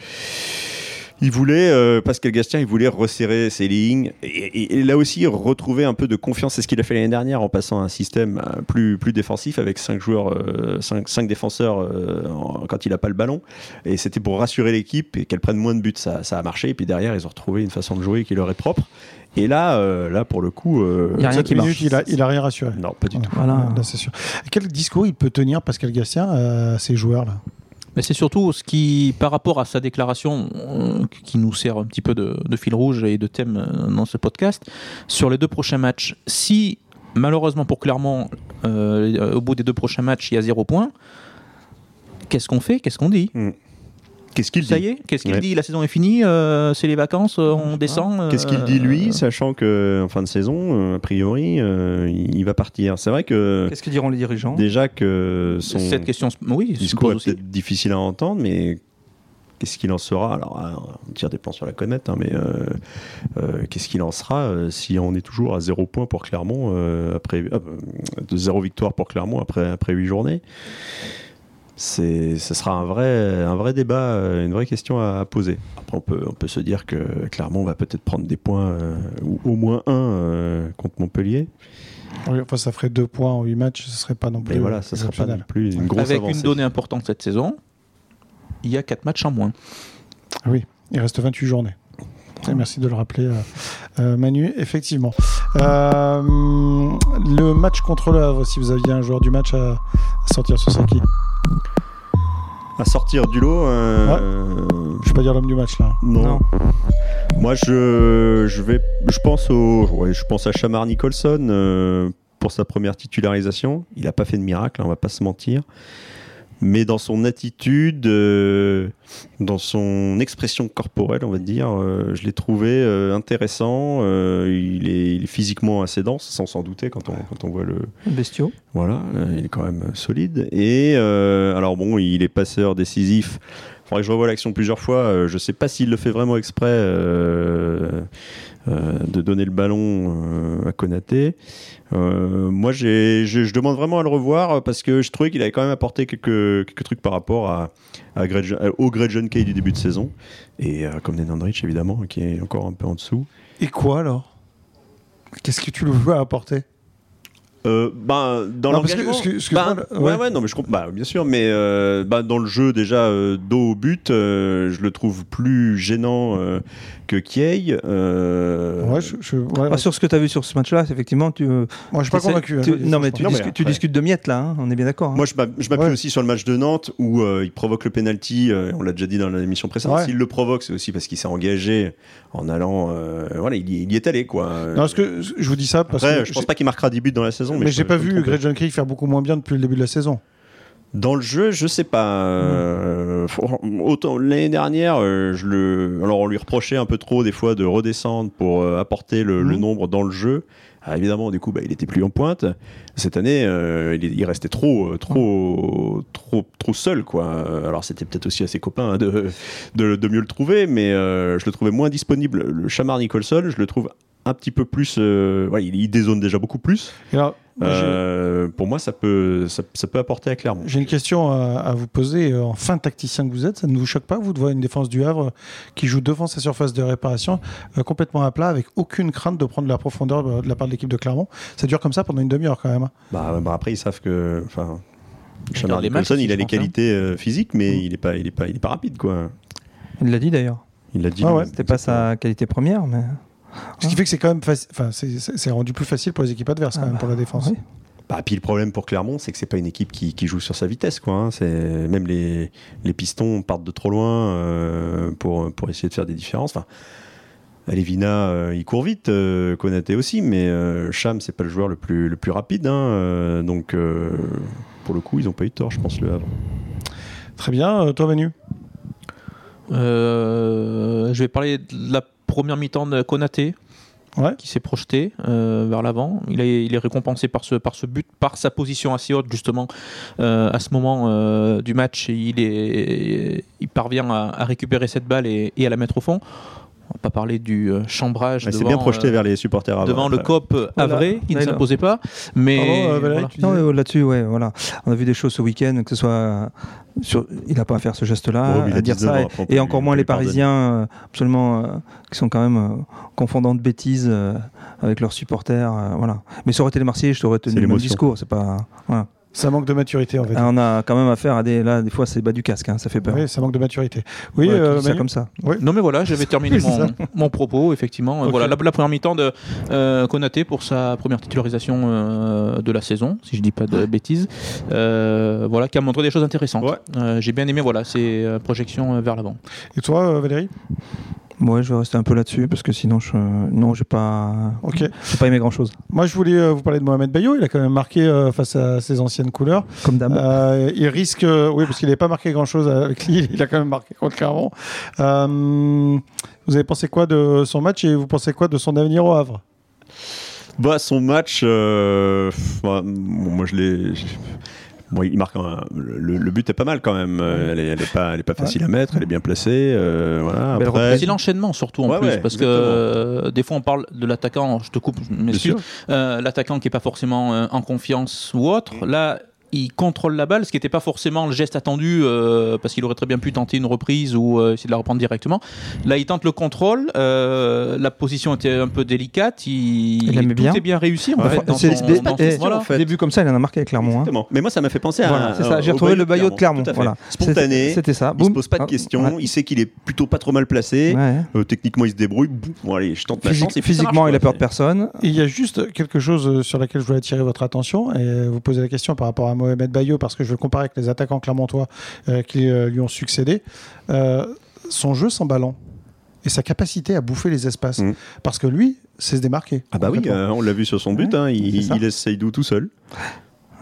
[SPEAKER 3] il voulait, euh, Pascal Gastien, il voulait resserrer ses lignes et, et- et là aussi retrouver un peu de confiance. C'est ce qu'il a fait l'année dernière en passant à un système euh, plus, plus défensif avec cinq joueurs, euh, cinq, cinq défenseurs euh, en- quand il n'a pas le ballon. Et c'était pour rassurer l'équipe et qu'elle prenne moins de buts. Ça, ça a marché. Et puis derrière, ils ont retrouvé une façon de jouer qui leur est propre. Et là, euh, là pour le coup, euh,
[SPEAKER 4] Il y a rien
[SPEAKER 1] Cette
[SPEAKER 4] qui
[SPEAKER 1] minute,
[SPEAKER 4] marche.
[SPEAKER 1] il a, il a rien rassuré.
[SPEAKER 3] non, pas du tout.
[SPEAKER 4] Voilà.
[SPEAKER 1] Là, c'est sûr. Quel discours il peut tenir Pascal Gastien à ces joueurs-là?
[SPEAKER 2] Mais c'est surtout ce qui, par rapport à sa déclaration, euh, qui nous sert un petit peu de, fil rouge et de thème euh, dans ce podcast, sur les deux prochains matchs. Si, malheureusement pour Clermont, euh, au bout des deux prochains matchs, il y a zéro point, qu'est-ce qu'on fait? Qu'est-ce qu'on dit?
[SPEAKER 3] Qu'est-ce qu'il
[SPEAKER 2] Ça
[SPEAKER 3] dit
[SPEAKER 2] y est Qu'est-ce qu'il
[SPEAKER 3] Ouais.
[SPEAKER 2] dit La saison est finie, euh, c'est les vacances, euh, on descend.
[SPEAKER 3] Qu'est-ce qu'il dit
[SPEAKER 2] euh,
[SPEAKER 3] lui, sachant que en fin de saison, euh, a priori, euh, il va partir. C'est vrai que
[SPEAKER 4] Qu'est-ce que diront les dirigeants
[SPEAKER 3] déjà que son
[SPEAKER 2] Cette question, oui,
[SPEAKER 3] discours est peut-être difficile à entendre, mais qu'est-ce qu'il en sera Alors, ah, on tire des plans sur la comète, hein, mais euh, euh, qu'est-ce qu'il en sera euh, si on est toujours à zéro point pour Clermont euh, après euh, de zéro victoire pour Clermont après après huit journées? Ce sera un vrai, un vrai débat, euh, une vraie question à, à poser. Après, on peut, on peut se dire que Clermont va peut-être prendre des points, euh, ou au moins un euh, contre Montpellier.
[SPEAKER 1] Oui, enfin, ça ferait deux points en huit matchs, ce serait pas non plus.
[SPEAKER 3] Mais voilà, ça serait pas non plus une grosse
[SPEAKER 2] Avec
[SPEAKER 3] avancée.
[SPEAKER 2] une donnée importante cette saison, il y a 4 matchs en moins.
[SPEAKER 1] Il reste 28 journées. Et merci de le rappeler, euh, euh, Manu. Effectivement. Euh, le match contre le Havre, si vous aviez un joueur du match à, à sortir, ce serait qui?
[SPEAKER 3] À sortir du lot, euh,
[SPEAKER 1] Je vais pas dire l'homme du match là.
[SPEAKER 3] non.
[SPEAKER 4] Non.
[SPEAKER 3] Moi, je, je vais, je pense au, ouais, je pense à Shamar Nicholson euh, pour sa première titularisation. Il n'a pas fait de miracle, hein, on va pas se mentir. Mais dans son attitude, euh, dans son expression corporelle, on va dire, euh, je l'ai trouvé euh, intéressant. Il, est, il est physiquement assez dense, sans s'en douter quand on, quand on voit le,
[SPEAKER 4] Bestiaux.
[SPEAKER 3] voilà, il est quand même solide. Et alors bon, il est passeur décisif. Faudrait que je revoie l'action plusieurs fois. Euh, je sais pas s'il le fait vraiment exprès euh, euh, de donner le ballon à Konaté. Moi, je demande vraiment à le revoir parce que je trouvais qu'il avait quand même apporté quelques, trucs par rapport à, au Greg John Kay du début de saison. Et comme Nenandrich, évidemment, qui est encore un peu en dessous.
[SPEAKER 1] Et quoi alors? Qu'est-ce que tu le veux apporter?
[SPEAKER 3] Euh, ben, dans l'engagement, ben, ouais,
[SPEAKER 1] ouais.
[SPEAKER 3] ouais, non, mais je comprends, bah, bien sûr, mais euh, bah, dans le jeu déjà euh, dos au but, euh, je le trouve plus gênant euh, que Kiei. euh,
[SPEAKER 1] Ouais, je, je- ouais,
[SPEAKER 4] Ah, sur ce que tu as vu sur ce match-là, effectivement, tu.
[SPEAKER 1] Moi, je suis pas convaincu. hein,
[SPEAKER 4] tu- non, mais tu,
[SPEAKER 3] Non, mais
[SPEAKER 4] discutes, tu
[SPEAKER 3] après-
[SPEAKER 4] discutes de miettes là, hein, on est bien d'accord. hein.
[SPEAKER 3] Moi, je m'app- je m'appuie
[SPEAKER 1] Ouais.
[SPEAKER 3] aussi sur le match de Nantes où euh, il provoque le penalty. euh, on l'a déjà dit dans l'émission précédente.
[SPEAKER 1] Ouais.
[SPEAKER 3] S'il le provoque, c'est aussi parce qu'il s'est engagé en allant. euh, voilà, il y, il y est allé, quoi.
[SPEAKER 1] Non, parce que je vous dis ça parce
[SPEAKER 3] Après,
[SPEAKER 1] que
[SPEAKER 3] je pense pas qu'il marquera 10 buts dans la saison. Mais,
[SPEAKER 1] mais j'ai pas vu. Greg John faire beaucoup moins bien depuis le début de la saison.
[SPEAKER 3] Dans le jeu, je sais pas. euh, autant l'année dernière, euh, je le. Alors on lui reprochait un peu trop des fois de redescendre pour euh, apporter le, le
[SPEAKER 1] Mhm.
[SPEAKER 3] nombre dans le jeu. Ah, évidemment, du coup, bah, il était plus en pointe. Cette année, il, il restait trop, trop, trop, trop seul, quoi. Alors c'était peut-être aussi à ses copains hein, de, de, de mieux le trouver, mais je le trouvais moins disponible. Le Chamar Nicholson, je le trouve un petit peu plus. euh, ouais, il, il dézone déjà beaucoup plus.
[SPEAKER 1] Alors,
[SPEAKER 3] Euh, pour moi, ça peut, ça, ça peut apporter à Clermont.
[SPEAKER 1] J'ai une question à, à vous poser. Euh, En fin tacticien que vous êtes, ça ne vous choque pas, vous, de voir une défense du Havre qui joue devant sa surface de réparation euh, complètement à plat, avec aucune crainte de prendre de la profondeur de la part de l'équipe de Clermont? Ça dure comme ça pendant une demi-heure quand même. hein.
[SPEAKER 3] Bah, bah, après, ils savent que.
[SPEAKER 2] Matchs
[SPEAKER 3] Nicholson, il a les qualités euh, physiques, mais il est pas, il est pas, il est pas rapide, quoi.
[SPEAKER 4] Il l'a dit d'ailleurs.
[SPEAKER 3] Il l'a dit.
[SPEAKER 1] Ah ouais,
[SPEAKER 4] C'était pas sa qualité première, mais.
[SPEAKER 1] Ce qui fait que c'est quand même faci- enfin, c'est- rendu plus facile pour les équipes adverses quand
[SPEAKER 4] Ah
[SPEAKER 1] même
[SPEAKER 4] bah,
[SPEAKER 1] pour la défense.
[SPEAKER 4] oui.
[SPEAKER 3] Bah, puis le problème pour Clermont, c'est que c'est pas une équipe qui, qui joue sur sa vitesse, quoi. hein. C'est même les, les pistons partent de trop loin euh, pour pour essayer de faire des différences. Enfin, Alevina, euh, il court vite, euh, Konaté aussi, mais euh, Cham, c'est pas le joueur le plus le plus rapide, hein, euh, donc euh, pour le coup, ils ont pas eu tort, je pense, le Havre.
[SPEAKER 1] Très bien. Toi, Manu?
[SPEAKER 2] Euh, je vais parler de la première mi-temps de Konaté.
[SPEAKER 1] Ouais.
[SPEAKER 2] qui s'est projeté euh, vers l'avant. Il est, il est récompensé par ce, par ce but, par sa position assez haute justement euh, à ce moment euh, du match. Il, est, il parvient à, à récupérer cette balle et, et à la mettre au fond. On va pas parler du euh, chambrage
[SPEAKER 3] c'est bien projeté
[SPEAKER 2] euh,
[SPEAKER 3] vers les supporters
[SPEAKER 2] devant le. COP Havrais qui ne s'imposait pas. Mais
[SPEAKER 1] Pardon, euh,
[SPEAKER 2] voilà.
[SPEAKER 4] Non, euh, là-dessus, ouais, voilà. On a vu des choses ce week-end, que ce soit sur, il n'a pas à faire ce geste-là,
[SPEAKER 3] Oh, mais il a
[SPEAKER 4] à dire
[SPEAKER 3] 19
[SPEAKER 4] ça, et- encore moins les. Parisiens, euh, absolument, euh, qui sont quand même euh, confondants de bêtises euh, avec leurs supporters, euh, voilà. Mais ça aurait été les Marseillais, je t'aurais tenu le même discours, c'est pas, voilà.
[SPEAKER 1] Ça manque de maturité, en fait.
[SPEAKER 4] Ah, on a quand même affaire à des, là, des fois, c'est bas du casque, hein, ça fait peur.
[SPEAKER 1] Oui, ça manque de maturité. Oui,
[SPEAKER 4] Ouais, tu
[SPEAKER 1] euh,
[SPEAKER 4] ça comme ça.
[SPEAKER 2] Non mais voilà, j'avais terminé
[SPEAKER 1] Oui,
[SPEAKER 2] mon, mon propos, effectivement. Voilà, la, la première mi-temps de euh, Konaté pour sa première titularisation euh, de la saison, si je dis pas de bêtises. Euh, voilà, qui a montré des choses intéressantes.
[SPEAKER 3] Ouais.
[SPEAKER 2] Euh, J'ai bien aimé voilà, ces euh, projections euh, vers l'avant.
[SPEAKER 1] Et toi, Valérie?
[SPEAKER 4] Moi, je vais rester un peu là-dessus parce que sinon, je, non, j'ai pas, j'ai pas aimé grand-chose.
[SPEAKER 1] Moi, je voulais euh, vous parler de Mohamed Bayo. Il a quand même marqué euh, face à ses anciennes couleurs.
[SPEAKER 4] Comme d'hab.
[SPEAKER 1] Euh, il risque, oui, parce qu'il n'avait pas marqué grand-chose avec Lille. Il a quand même marqué contre Clermont. Euh, vous avez pensé quoi de son match et vous pensez quoi de son avenir au Havre?
[SPEAKER 3] Bah, son match, euh, bah, bon, moi je l'ai. Bon, il marque un- le, le but est pas mal quand même. Euh, Elle est, elle est pas, elle est pas facile à mettre. Elle est bien placée. euh, voilà. Après,
[SPEAKER 2] C'est l'enchaînement surtout en
[SPEAKER 3] Ouais,
[SPEAKER 2] plus,
[SPEAKER 3] ouais,
[SPEAKER 2] parce que euh, des fois on parle de l'attaquant, je te coupe,
[SPEAKER 3] sûr.
[SPEAKER 2] euh, l'attaquant qui est pas forcément euh, en confiance ou autre. Là, il contrôle la balle, ce qui n'était pas forcément le geste attendu, euh, parce qu'il aurait très bien pu tenter une reprise ou euh, essayer de la reprendre directement. Là, il tente le contrôle, euh, la position était un peu délicate, il,
[SPEAKER 4] Il aimait
[SPEAKER 2] tout
[SPEAKER 4] bien.
[SPEAKER 2] est bien réussi en
[SPEAKER 3] Ouais,
[SPEAKER 2] fait. Dans
[SPEAKER 4] c'est-
[SPEAKER 2] son-
[SPEAKER 4] des-
[SPEAKER 2] dans son- voilà.
[SPEAKER 3] en fait.
[SPEAKER 4] Des buts comme ça, il en a marqué avec Clermont. hein.
[SPEAKER 3] Mais moi, ça m'a fait penser à.
[SPEAKER 4] Voilà, c'est ça. J'ai retrouvé le Bayo de Clermont. Voilà.
[SPEAKER 3] Spontané.
[SPEAKER 4] C'était ça.
[SPEAKER 3] Il se
[SPEAKER 4] Boum.
[SPEAKER 3] pose pas de
[SPEAKER 4] Ah,
[SPEAKER 3] questions.
[SPEAKER 4] ouais.
[SPEAKER 3] Il sait qu'il est plutôt pas trop mal placé.
[SPEAKER 4] Ouais.
[SPEAKER 3] Euh, techniquement, il se débrouille. Bon, allez, je tente ma chance. et
[SPEAKER 4] physiquement, il a peur de personne.
[SPEAKER 1] Il y a juste quelque chose euh, sur laquelle je voulais attirer votre attention et euh, vous poser la question par rapport à Mohamed Bayo parce que je le comparer avec les attaquants clermontois euh, qui euh, lui ont succédé. Euh, son jeu sans ballon et sa capacité à bouffer les espaces.
[SPEAKER 3] Mm.
[SPEAKER 1] Parce que lui, c'est se démarquer.
[SPEAKER 3] Ah bah oui, euh, on l'a vu sur son but.
[SPEAKER 4] Ouais,
[SPEAKER 3] hein, il, il laisse Saïdou tout seul.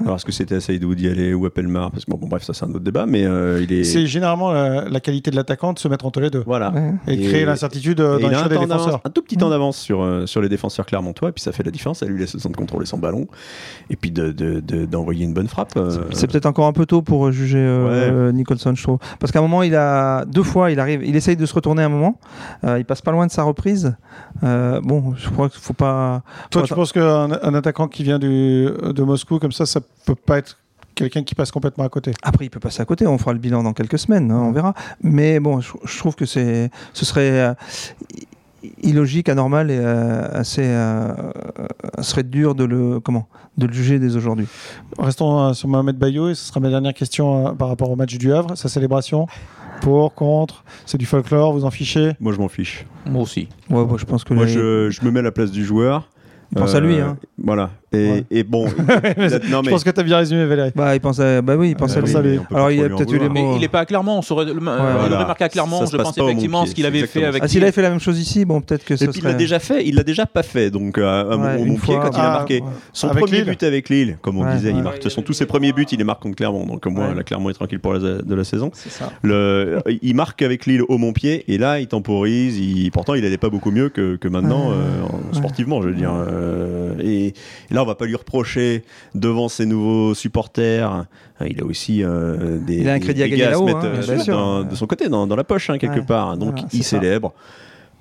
[SPEAKER 3] Alors, est-ce que c'était à Saïdou d'y aller ou à Pelmar Parce que bon, bon, bref, ça c'est un autre débat, mais euh, il est.
[SPEAKER 1] C'est généralement la, la qualité de l'attaquant de se mettre entre les deux
[SPEAKER 3] Voilà.
[SPEAKER 4] Ouais.
[SPEAKER 1] et,
[SPEAKER 3] Et-
[SPEAKER 1] créer l'incertitude euh, dans les
[SPEAKER 3] a
[SPEAKER 1] choix des défenseurs.
[SPEAKER 3] un tout petit temps
[SPEAKER 1] Mm.
[SPEAKER 3] d'avance sur, euh, sur les défenseurs clermontois, et puis ça fait la différence. Ça lui laisse le temps de contrôler son ballon, et puis d'envoyer de, de, d'envoyer une bonne frappe. euh,
[SPEAKER 4] C'est peut-être encore un peu tôt pour juger euh, Nicholson, je trouve. Parce qu'à un moment, il a deux fois, il arrive, il essaye de se retourner un moment. Euh, il passe pas loin de sa reprise. Euh, bon, je crois qu'il faut pas.
[SPEAKER 1] Toi,
[SPEAKER 4] faut
[SPEAKER 1] tu penses qu'un un attaquant qui vient du, de Moscou, comme ça, ça peut pas être quelqu'un qui passe complètement à côté
[SPEAKER 4] Après, il peut passer à côté. On fera le bilan dans quelques semaines, hein, on verra. Mais bon, je, je trouve que c'est, ce serait euh, illogique, anormal et euh, assez, euh, serait dur de le, comment, de le juger dès aujourd'hui.
[SPEAKER 1] Restons euh, sur Mohamed Bayo et ce sera ma dernière question euh, par rapport au match du Havre. Sa célébration pour, contre, c'est du folklore, vous en fichez?
[SPEAKER 3] Moi, je m'en fiche.
[SPEAKER 2] Moi aussi.
[SPEAKER 4] Ouais, moi, je pense que
[SPEAKER 3] Moi,
[SPEAKER 4] les-
[SPEAKER 3] je, je me mets à la place du joueur.
[SPEAKER 4] Il pense à lui, hein.
[SPEAKER 3] Voilà. Et,
[SPEAKER 1] Ouais.
[SPEAKER 3] et bon.
[SPEAKER 1] mais Je pense que tu as bien résumé, Valérie.
[SPEAKER 4] Bah, il pense à, bah oui, il pense
[SPEAKER 1] Euh,
[SPEAKER 4] à lui. Alors, il
[SPEAKER 3] trop
[SPEAKER 4] a peut-être eu les mots.
[SPEAKER 2] Mais il n'est pas à Clermont, on saurait, le- euh, il
[SPEAKER 3] Voilà.
[SPEAKER 2] aurait marqué à Clermont, je pense effectivement ce qu'il avait fait avec
[SPEAKER 4] Ah, s'il avait fait la même chose ici, bon, peut-être que ce
[SPEAKER 3] Et puis il l'a
[SPEAKER 4] serait.
[SPEAKER 3] déjà fait, il l'a déjà pas fait. Donc à, à
[SPEAKER 4] Ouais,
[SPEAKER 3] Montpied, quand il a
[SPEAKER 1] Ah,
[SPEAKER 3] marqué
[SPEAKER 1] ouais.
[SPEAKER 3] son
[SPEAKER 1] Avec
[SPEAKER 3] premier
[SPEAKER 1] Lille.
[SPEAKER 3] but avec Lille, comme on
[SPEAKER 4] Ouais,
[SPEAKER 3] disait,
[SPEAKER 4] ouais.
[SPEAKER 3] il marque. De toute façon, tous ses premiers buts, il les marque contre Clermont. Donc moi,
[SPEAKER 4] Ouais.
[SPEAKER 3] la Clermont est tranquille pour la, de la saison.
[SPEAKER 4] C'est ça.
[SPEAKER 3] Le, il marque avec Lille au Montpied et là, il temporise. Pourtant, il allait pas beaucoup mieux que, maintenant,
[SPEAKER 4] Ouais.
[SPEAKER 3] euh, en-
[SPEAKER 4] Ouais.
[SPEAKER 3] sportivement, je veux dire. Euh, et là, on va pas lui reprocher devant ses nouveaux supporters. Euh, Il a aussi euh, des,
[SPEAKER 4] Il a un
[SPEAKER 3] des-
[SPEAKER 4] crédit à gagner là-haut,
[SPEAKER 3] mettre,
[SPEAKER 4] hein,
[SPEAKER 3] euh, de son côté, dans, dans la poche, hein, quelque
[SPEAKER 4] Ouais.
[SPEAKER 3] part. Donc,
[SPEAKER 4] Voilà,
[SPEAKER 3] il
[SPEAKER 4] ça.
[SPEAKER 3] célèbre.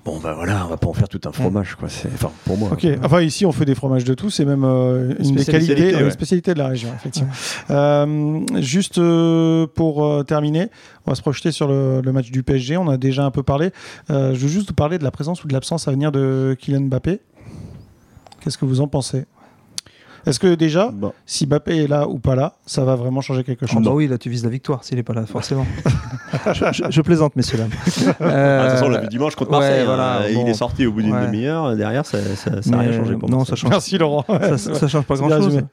[SPEAKER 3] Bon, ben voilà, on va pas en faire tout un fromage, quoi. C'est, enfin, pour moi.
[SPEAKER 1] Ok, enfin ici on fait des fromages de tout, c'est même euh, une des
[SPEAKER 3] Spécialité,
[SPEAKER 1] qualités,
[SPEAKER 3] ouais.
[SPEAKER 1] une spécialité de la région, effectivement. Euh, juste euh, pour euh, terminer, on va se projeter sur le, le match du PSG, on a déjà un peu parlé. Euh, je veux juste vous parler de la présence ou de l'absence à venir de Kylian Mbappé. Qu'est-ce que vous en pensez? Est-ce que déjà,
[SPEAKER 3] Bon.
[SPEAKER 1] si Mbappé est là ou pas là, ça va vraiment changer quelque
[SPEAKER 4] Ah
[SPEAKER 1] chose
[SPEAKER 4] bah oui, là tu vises la victoire s'il est pas là, forcément. je, je- je plaisante, messieurs dames.
[SPEAKER 3] Ah, de toute façon, on l'a vu dimanche contre
[SPEAKER 4] ouais,
[SPEAKER 3] Marseille. hein.
[SPEAKER 4] voilà,
[SPEAKER 3] il est sorti au bout d'une
[SPEAKER 4] Ouais.
[SPEAKER 3] demi-heure. Derrière, ça n'a rien changé pour
[SPEAKER 4] non,
[SPEAKER 3] moi.
[SPEAKER 4] ça change.
[SPEAKER 1] Merci Laurent.
[SPEAKER 4] Ça, ça change pas
[SPEAKER 1] C'est bien
[SPEAKER 4] grand chose.
[SPEAKER 1] résumé.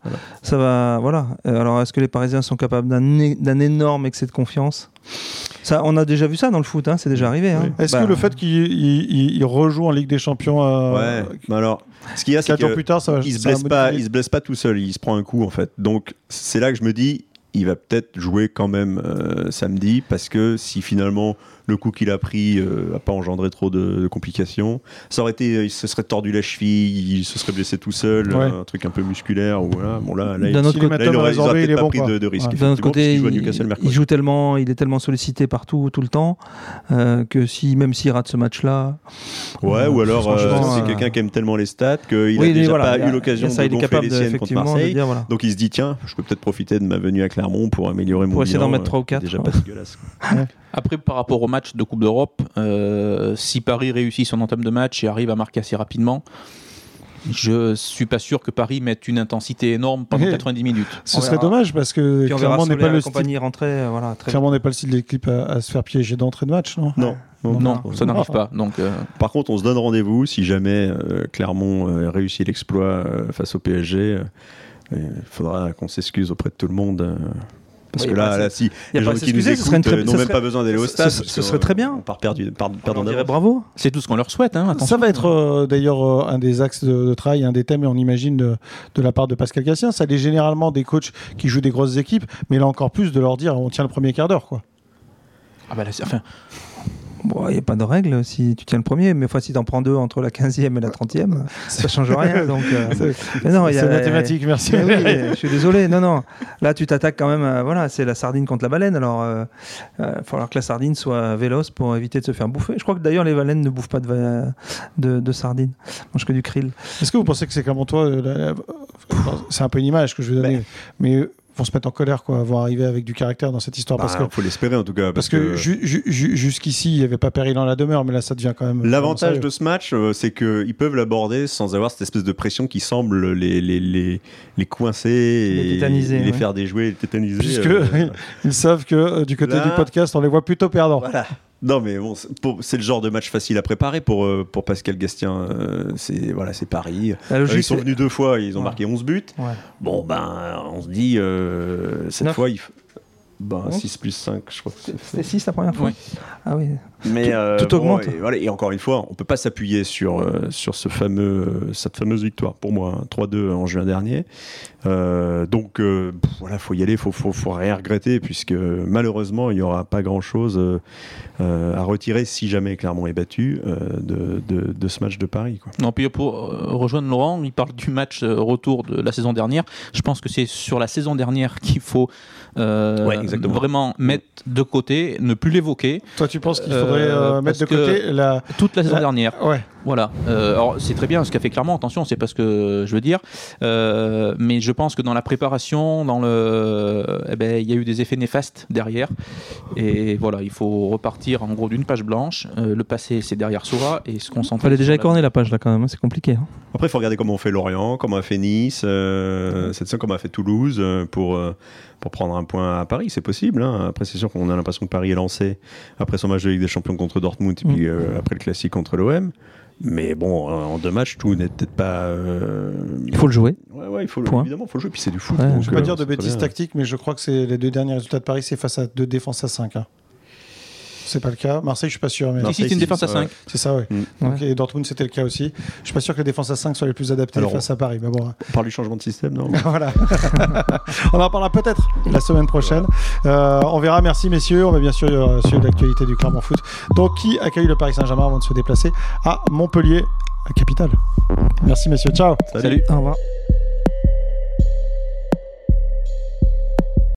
[SPEAKER 4] Ça va, voilà. Euh, Alors, est-ce que les Parisiens sont capables d'un énorme excès de confiance? Ça, on a déjà vu ça dans le foot. hein, C'est déjà arrivé. hein.
[SPEAKER 1] Est-ce
[SPEAKER 4] Bah,
[SPEAKER 1] que le fait qu'il il- il- il rejoue en Ligue des Champions euh,
[SPEAKER 3] Ouais, mais alors, ce qu'il y a, c'est
[SPEAKER 1] quatre jours
[SPEAKER 3] que
[SPEAKER 1] plus tard, ça va
[SPEAKER 3] il se blesse pas, il se blesse pas tout seul, il se prend un coup en fait. Donc c'est là que je me dis, il va peut-être jouer quand même euh, samedi parce que si finalement le coup qu'il a pris euh, a pas engendré trop de, de complications, ça aurait été, il se serait tordu la cheville, il se serait blessé tout seul,
[SPEAKER 1] Ouais.
[SPEAKER 3] un truc un peu musculaire ou voilà. Bon là, là,
[SPEAKER 4] D'un autre côté-
[SPEAKER 3] là, il aurait, il
[SPEAKER 1] il
[SPEAKER 3] pas
[SPEAKER 1] bon.
[SPEAKER 3] pris de, de risque.
[SPEAKER 1] Ouais.
[SPEAKER 4] D'un autre côté,
[SPEAKER 3] joue à
[SPEAKER 4] il, il
[SPEAKER 3] mercredi.
[SPEAKER 4] joue tellement, il est tellement sollicité partout, tout le temps, euh, que si, même s'il rate ce match-là,
[SPEAKER 3] Ouais, ou alors euh, c'est
[SPEAKER 4] euh,
[SPEAKER 3] quelqu'un qui aime tellement les stats qu'il
[SPEAKER 4] oui,
[SPEAKER 3] a
[SPEAKER 4] il est-
[SPEAKER 3] déjà
[SPEAKER 4] voilà,
[SPEAKER 3] pas eu l'occasion de gonfler
[SPEAKER 4] capable
[SPEAKER 3] les siennes contre Marseille.
[SPEAKER 4] dire voilà.
[SPEAKER 3] Donc il se dit tiens, je peux peut-être profiter de ma venue à Clermont pour améliorer mon
[SPEAKER 4] Pour essayer d'en mettre trois ou
[SPEAKER 3] euh, qui est
[SPEAKER 4] quatre,
[SPEAKER 3] Déjà
[SPEAKER 4] ouais.
[SPEAKER 3] pas dégueulasse.
[SPEAKER 2] Après, par rapport au match de Coupe d'Europe, euh, si Paris réussit son entame de match et arrive à marquer assez rapidement, je suis pas sûr que Paris mette une intensité énorme pendant
[SPEAKER 1] Oui.
[SPEAKER 2] 90 minutes.
[SPEAKER 1] Ce
[SPEAKER 4] On
[SPEAKER 1] serait
[SPEAKER 4] verra.
[SPEAKER 1] dommage parce que
[SPEAKER 4] Puis
[SPEAKER 1] clairement n'est pas le style,
[SPEAKER 4] euh, voilà, très
[SPEAKER 1] clairement n'est pas le style de l'équipe à, à se faire piéger d'entrée de match, non
[SPEAKER 3] Non. non,
[SPEAKER 2] Non,
[SPEAKER 3] non.
[SPEAKER 2] ça n'arrive pas. Donc, euh,
[SPEAKER 3] Par contre, on se donne rendez-vous si jamais euh, Clermont euh, réussit l'exploit euh, face au PSG. euh, il faudra qu'on s'excuse auprès de tout le monde. Parce
[SPEAKER 4] Oui,
[SPEAKER 3] que là,
[SPEAKER 4] bah,
[SPEAKER 3] là, si
[SPEAKER 4] y a
[SPEAKER 3] les gens qui nous
[SPEAKER 4] s'excuser, ce serait une
[SPEAKER 3] écoutent
[SPEAKER 4] très-
[SPEAKER 3] euh, n'ont
[SPEAKER 4] ce
[SPEAKER 3] même
[SPEAKER 4] serait-
[SPEAKER 3] pas besoin d'aller au stade,
[SPEAKER 4] ce- serait très
[SPEAKER 3] euh,
[SPEAKER 4] bien.
[SPEAKER 3] On part perdu, par-
[SPEAKER 4] On bravo.
[SPEAKER 2] C'est tout ce qu'on leur souhaite. Hein,
[SPEAKER 1] Ça va être euh, d'ailleurs euh, un des axes de, de travail, un des thèmes, et on imagine de, de la part de Pascal Cassien. Ça l'est généralement des coachs qui jouent des grosses équipes, mais là encore plus de leur dire on tient le premier quart d'heure. quoi.
[SPEAKER 2] Ah bah là, c'est- enfin,
[SPEAKER 4] Bon, il n'y a pas de règle si tu tiens le premier, mais fois si tu en prends deux entre la 15e et la 30e, ça change rien. Donc, euh, mais non,
[SPEAKER 1] C'est mathématique, merci.
[SPEAKER 4] Mais oui, je suis désolé. Non, non. Là, tu t'attaques quand même. voilà, c'est la sardine contre la baleine. Alors, euh, il va falloir que la sardine soit véloce pour éviter de se faire bouffer. Je crois que d'ailleurs, les baleines ne bouffent pas de, de, de sardines. Ils mangent que du krill.
[SPEAKER 1] Est-ce que vous pensez que c'est comme toi euh, la- C'est un peu une image que je vais donner, mais euh, vont se mettre en colère, quoi, vont arriver avec du caractère dans cette histoire.
[SPEAKER 3] Bah,
[SPEAKER 1] parce que,
[SPEAKER 3] faut l'espérer en tout cas.
[SPEAKER 1] parce que, ju- ju- ju- jusqu'ici, il n'y avait pas péril dans la demeure, mais là, ça devient quand même.
[SPEAKER 3] L'avantage de ce match, euh, c'est qu'ils peuvent l'aborder sans avoir cette espèce de pression qui semble les, les, les, les coincer
[SPEAKER 4] Les
[SPEAKER 3] et les
[SPEAKER 4] ouais.
[SPEAKER 3] faire déjouer, les tétaniser.
[SPEAKER 1] Puisque
[SPEAKER 3] euh,
[SPEAKER 1] ils savent que euh, du côté
[SPEAKER 3] Là-
[SPEAKER 1] du podcast, on les voit plutôt perdants.
[SPEAKER 3] Voilà. Non mais bon, c'est le genre de match facile à préparer pour, euh, pour Pascal Gastien. Euh, c'est voilà, c'est Paris. Euh,
[SPEAKER 4] logique,
[SPEAKER 3] ils sont venus deux fois, ils ont
[SPEAKER 4] Ouais.
[SPEAKER 3] marqué 11 buts.
[SPEAKER 4] Ouais.
[SPEAKER 3] Bon ben, on se dit euh, cette fois il ben,
[SPEAKER 4] Onze.
[SPEAKER 3] 6 plus 5, je crois.
[SPEAKER 4] C'était 6 la première fois
[SPEAKER 2] Oui.
[SPEAKER 4] Ah oui.
[SPEAKER 3] Mais
[SPEAKER 4] Tout-
[SPEAKER 3] euh,
[SPEAKER 4] tout
[SPEAKER 3] bon,
[SPEAKER 4] augmente.
[SPEAKER 3] Et, voilà, et encore une fois, on peut pas s'appuyer sur, euh, sur ce fameux, euh, cette fameuse victoire pour moi, hein, 3-2 en juin dernier. Euh, donc euh, pff, voilà, faut y aller, faut, faut, faut rien regretter puisque malheureusement il y aura pas grand chose à retirer si jamais Clermont est battu euh, de, de, de ce match de Paris. Quoi.
[SPEAKER 2] Non, puis pour rejoindre Laurent, il parle du match retour de la saison dernière. Je pense que c'est sur la saison dernière qu'il faut euh,
[SPEAKER 3] Ouais, exactement.
[SPEAKER 2] vraiment mettre de côté, ne plus l'évoquer.
[SPEAKER 1] Toi, tu penses qu'il
[SPEAKER 2] Euh,
[SPEAKER 1] faudrait euh, mettre de côté la.
[SPEAKER 2] Toute la saison
[SPEAKER 1] La-
[SPEAKER 2] dernière.
[SPEAKER 1] Ouais.
[SPEAKER 2] Voilà. Euh, alors c'est très bien ce qu'a fait clairement. Attention, c'est pas ce que je veux dire. Euh, mais je pense que dans la préparation, dans le, eh ben, il y a eu des effets néfastes derrière. Et voilà, il faut repartir en gros d'une page blanche. Euh, le passé, c'est derrière soi et se concentrer.
[SPEAKER 4] Fallait déjà
[SPEAKER 2] la-
[SPEAKER 4] écorner la page là quand même. hein, C'est compliqué. hein.
[SPEAKER 3] Après, il faut regarder comment on fait Lorient, comment a fait Nice, euh, cette saison, comment a fait Toulouse euh, pour, euh, pour prendre un point à Paris. C'est possible. hein. Après, c'est sûr qu'on a l'impression que Paris est lancé après son match de Ligue des Champions contre Dortmund et puis euh, après le classique contre l'OM. Mais bon, en deux matchs, tout n'est peut-être pas. euh,
[SPEAKER 4] Il faut le jouer.
[SPEAKER 3] Ouais, ouais, il faut le- évidemment, il faut le jouer. Puis c'est du foot.
[SPEAKER 4] Ouais.
[SPEAKER 1] Je ne vais pas dire de bêtises tactiques, mais je crois que c'est les deux derniers résultats de Paris, c'est face à deux défenses à 5. C'est pas le cas. Marseille, je suis pas sûr. Mais...
[SPEAKER 2] Si, si, c'est une défense à 5.
[SPEAKER 1] C'est ça, oui.
[SPEAKER 3] Mm.
[SPEAKER 1] Donc, et Dortmund, c'était le cas aussi. Je suis pas sûr que les défenses à 5 soient les plus adaptées
[SPEAKER 3] Alors,
[SPEAKER 1] face à Paris. Mais bon,
[SPEAKER 3] On parle du changement de système, non
[SPEAKER 1] voilà. on en parlera peut-être la semaine prochaine. Euh, on verra. Merci, messieurs. On va bien sûr euh, suivre l'actualité du Clermont Foot. Donc, qui accueille le Paris Saint-Germain avant de se déplacer à Montpellier, la capitale? Merci, messieurs. Ciao.
[SPEAKER 2] Salut.
[SPEAKER 4] Au revoir.